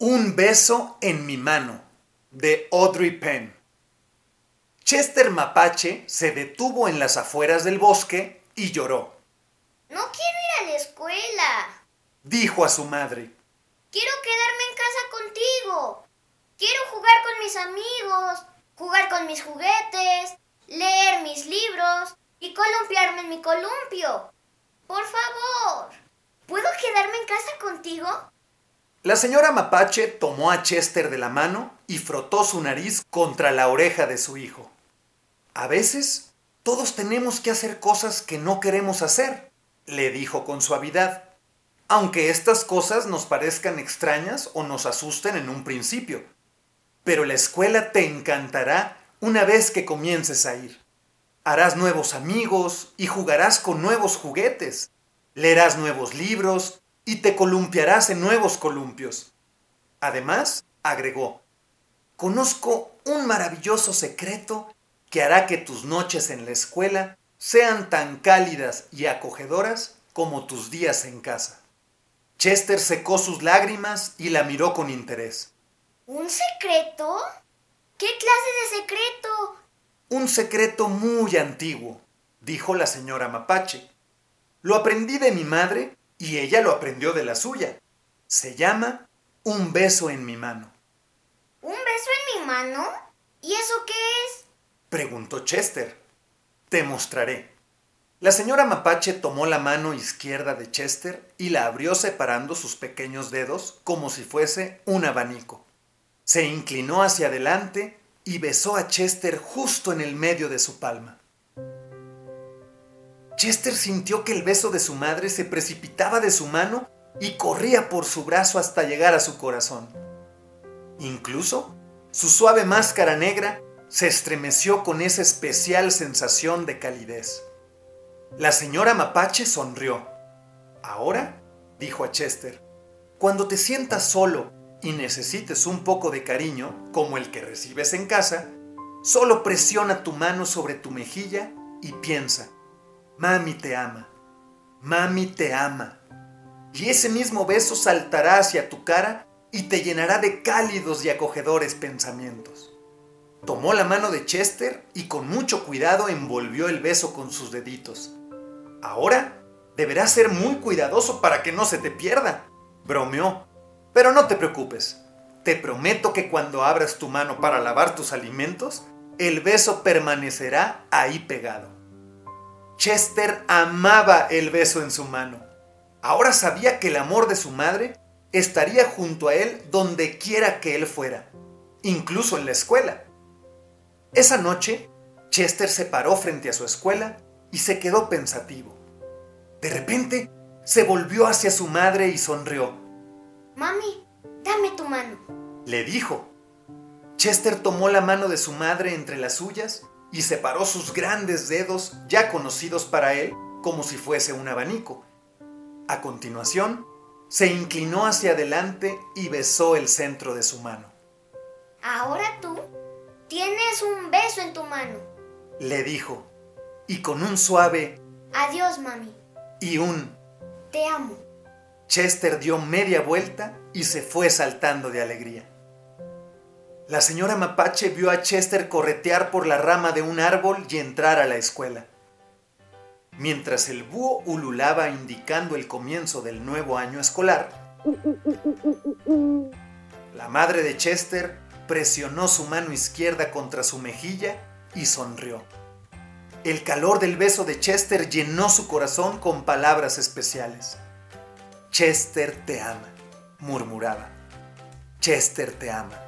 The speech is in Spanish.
Un beso en mi mano, de Audrey Penn. Chester Mapache se detuvo en las afueras del bosque y lloró. No quiero ir a la escuela. Dijo a su madre, Quiero quedarme en casa contigo. Quiero jugar con mis amigos, jugar con mis juguetes, leer mis libros y columpiarme en mi columpio. Por favor, ¿puedo quedarme en casa contigo? La señora Mapache tomó a Chester de la mano y frotó su nariz contra la oreja de su hijo. A veces, todos tenemos que hacer cosas que no queremos hacer, le dijo con suavidad, aunque estas cosas nos parezcan extrañas o nos asusten en un principio. Pero la escuela te encantará una vez que comiences a ir. Harás nuevos amigos y jugarás con nuevos juguetes. Leerás nuevos libros y te columpiarás en nuevos columpios. Además, agregó, conozco un maravilloso secreto que hará que tus noches en la escuela sean tan cálidas y acogedoras como tus días en casa. Chester secó sus lágrimas y la miró con interés. ¿Un secreto? ¿Qué clase de secreto? Un secreto muy antiguo, dijo la señora Mapache. Lo aprendí de mi madre y ella lo aprendió de la suya. Se llama un beso en mi mano. ¿Un beso en mi mano? ¿Y eso qué es? Preguntó Chester. Te mostraré. La señora Mapache tomó la mano izquierda de Chester y la abrió separando sus pequeños dedos como si fuese un abanico. Se inclinó hacia adelante y besó a Chester justo en el medio de su palma. Chester sintió que el beso de su madre se precipitaba de su mano y corría por su brazo hasta llegar a su corazón. Incluso su suave máscara negra se estremeció con esa especial sensación de calidez. La señora Mapache sonrió. Ahora, dijo a Chester, cuando te sientas solo y necesites un poco de cariño, como el que recibes en casa, solo presiona tu mano sobre tu mejilla y piensa, Mami te ama, mami te ama. Y ese mismo beso saltará hacia tu cara y te llenará de cálidos y acogedores pensamientos. Tomó la mano de Chester y con mucho cuidado envolvió el beso con sus deditos. Ahora deberás ser muy cuidadoso para que no se te pierda, bromeó. Pero no te preocupes, te prometo que cuando abras tu mano para lavar tus alimentos, el beso permanecerá ahí pegado. Chester amaba el beso en su mano. Ahora sabía que el amor de su madre estaría junto a él donde quiera que él fuera, incluso en la escuela. Esa noche, Chester se paró frente a su escuela y se quedó pensativo. De repente, se volvió hacia su madre y sonrió. Mami, dame tu mano. Le dijo. Chester tomó la mano de su madre entre las suyas y separó sus grandes dedos, ya conocidos para él, como si fuese un abanico. A continuación, se inclinó hacia adelante y besó el centro de su mano. Ahora tú tienes un beso en tu mano. Le dijo, y con un suave Adiós, mami. y un Te amo. Chester dio media vuelta y se fue saltando de alegría. La señora Mapache vio a Chester corretear por la rama de un árbol y entrar a la escuela. Mientras el búho ululaba indicando el comienzo del nuevo año escolar, la madre de Chester presionó su mano izquierda contra su mejilla y sonrió. El calor del beso de Chester llenó su corazón con palabras especiales. Chester te ama, murmuraba. Chester te ama.